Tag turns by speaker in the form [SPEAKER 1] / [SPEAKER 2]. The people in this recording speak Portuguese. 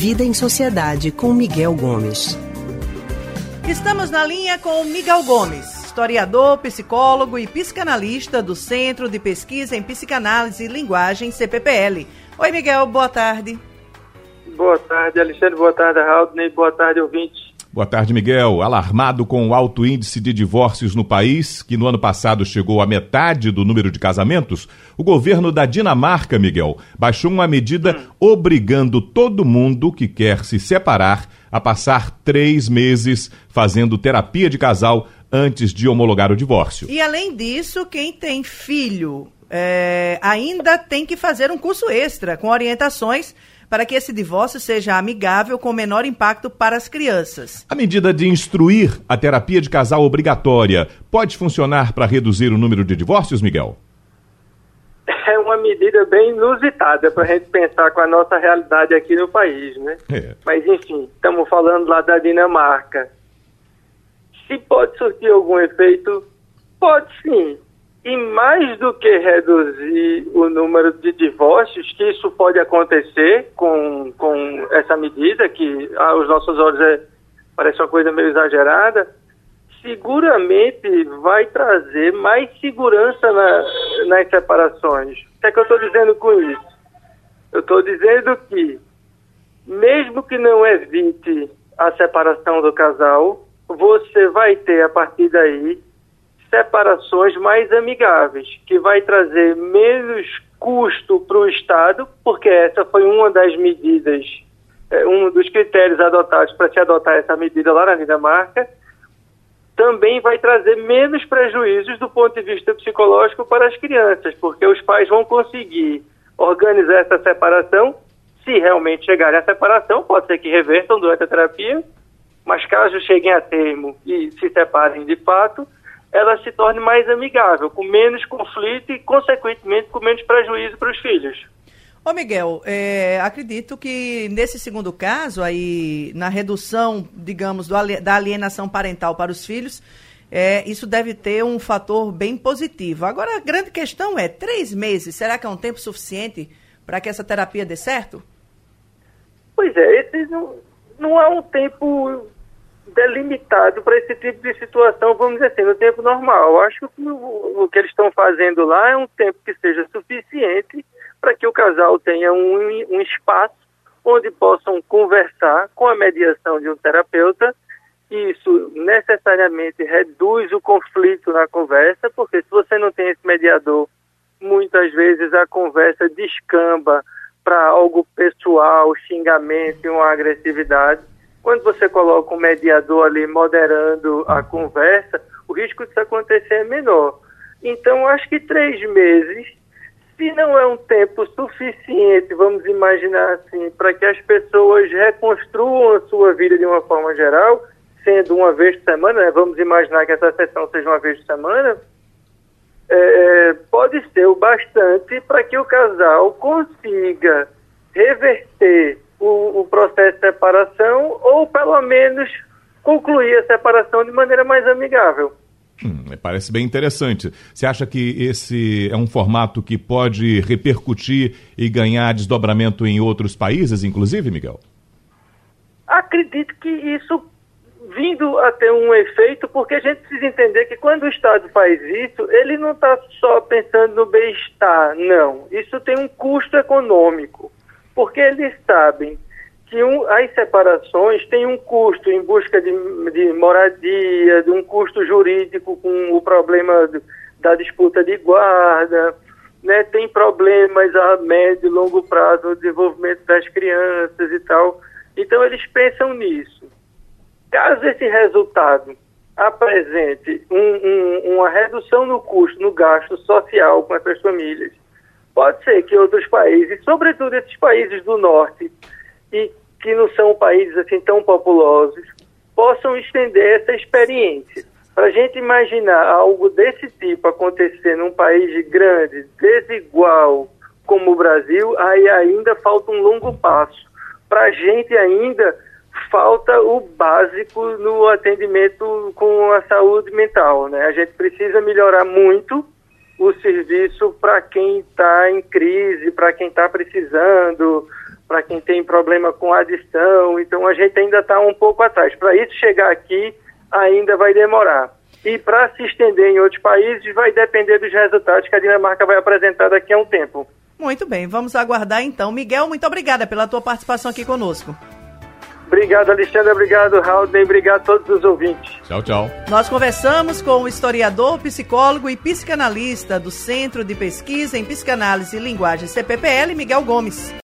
[SPEAKER 1] Vida em Sociedade com Miguel Gomes.
[SPEAKER 2] Estamos na linha com Miguel Gomes, historiador, psicólogo e psicanalista do Centro de Pesquisa em Psicanálise e Linguagem, CPPL. Oi, Miguel, boa tarde.
[SPEAKER 3] Boa tarde, Alexandre. Boa tarde, Raudney. Boa tarde, ouvintes.
[SPEAKER 4] Boa tarde, Miguel. Alarmado com o alto índice de divórcios no país, que no ano passado chegou à metade do número de casamentos, o governo da Dinamarca, Miguel, baixou uma medida obrigando todo mundo que quer se separar a passar três meses fazendo terapia de casal antes de homologar o divórcio.
[SPEAKER 2] E além disso, quem tem filho é, ainda tem que fazer um curso extra com orientações para que esse divórcio seja amigável com menor impacto para as crianças.
[SPEAKER 4] A medida de instruir a terapia de casal obrigatória pode funcionar para reduzir o número de divórcios, Miguel?
[SPEAKER 3] É uma medida bem inusitada para a gente pensar com a nossa realidade aqui no país, né? É. Mas enfim, estamos falando lá da Dinamarca. Se pode surtir algum efeito, pode sim. E mais do que reduzir o número de divórcios, que isso pode acontecer com, com essa medida, que aos nossos olhos é, parece uma coisa meio exagerada, seguramente vai trazer mais segurança na, nas separações. O que é que eu estou dizendo com isso? Eu estou dizendo que, mesmo que não evite a separação do casal, você vai ter a partir daí separações mais amigáveis, que vai trazer menos custo para o Estado, porque essa foi uma das medidas, é, um dos critérios adotados para se adotar essa medida lá na Dinamarca, também vai trazer menos prejuízos do ponto de vista psicológico para as crianças, porque os pais vão conseguir organizar essa separação. Se realmente chegarem à separação, pode ser que revertam durante a terapia, mas caso cheguem a termo e se separem de fato, ela se torne mais amigável, com menos conflito e, consequentemente, com menos prejuízo para os filhos.
[SPEAKER 2] Ô Miguel, é, acredito que nesse segundo caso, aí, na redução, digamos, do, da alienação parental para os filhos, é, isso deve ter um fator bem positivo. Agora, a grande questão é, três meses, será que é um tempo suficiente para que essa terapia dê certo?
[SPEAKER 3] Pois é, esse não, não é um tempo delimitado para esse tipo de situação, vamos dizer assim, no tempo normal. Eu acho que o, o que eles estão fazendo lá é um tempo que seja suficiente para que o casal tenha um, um espaço onde possam conversar com a mediação de um terapeuta. Isso necessariamente reduz o conflito na conversa, porque se você não tem esse mediador, muitas vezes a conversa descamba para algo pessoal, xingamento e uma agressividade. Quando você coloca um mediador ali moderando a conversa, o risco disso acontecer é menor. Então, acho que três meses, se não é um tempo suficiente, vamos imaginar assim, para que as pessoas reconstruam a sua vida de uma forma geral, sendo uma vez por semana, né? vamos imaginar que essa sessão seja uma vez por semana, é, pode ser o bastante para que o casal consiga reverter o, o processo de separação menos concluir a separação de maneira mais amigável.
[SPEAKER 4] Hum, parece bem interessante. Você acha que esse é um formato que pode repercutir e ganhar desdobramento em outros países, inclusive, Miguel?
[SPEAKER 3] Acredito que isso vindo a ter um efeito, porque a gente precisa entender que quando o Estado faz isso, ele não está só pensando no bem-estar, não. Isso tem um custo econômico porque eles sabem que um, as separações têm um custo em busca de, de, moradia, de um custo jurídico com o problema da disputa de guarda, né, tem problemas a médio e longo prazo no desenvolvimento das crianças e tal. Então eles pensam nisso. Caso esse resultado apresente um, um, uma redução no custo, no gasto social com essas famílias, Pode ser que outros países, sobretudo esses países do norte, e que não são países assim tão populosos, possam estender essa experiência. Para a gente imaginar algo desse tipo acontecer num país grande, desigual como o Brasil, aí ainda falta um longo passo. Para a gente ainda falta o básico no atendimento com a saúde mental. Né? A gente precisa melhorar muito o serviço para quem está em crise, para quem está precisando, para quem tem problema com adição. Então a gente ainda está um pouco atrás. Para isso chegar aqui, ainda vai demorar. E para se estender em outros países, vai depender dos resultados que a Dinamarca vai apresentar daqui a um tempo.
[SPEAKER 2] Muito bem, vamos aguardar então. Miguel, muito obrigada pela tua participação aqui conosco.
[SPEAKER 3] Obrigado, Alexandre. Obrigado, Raul. Obrigado a todos os ouvintes.
[SPEAKER 4] Tchau, tchau.
[SPEAKER 2] Nós conversamos com o historiador, psicólogo e psicanalista do Centro de Pesquisa em Psicanálise e Linguagem CPPL, Miguel Gomes.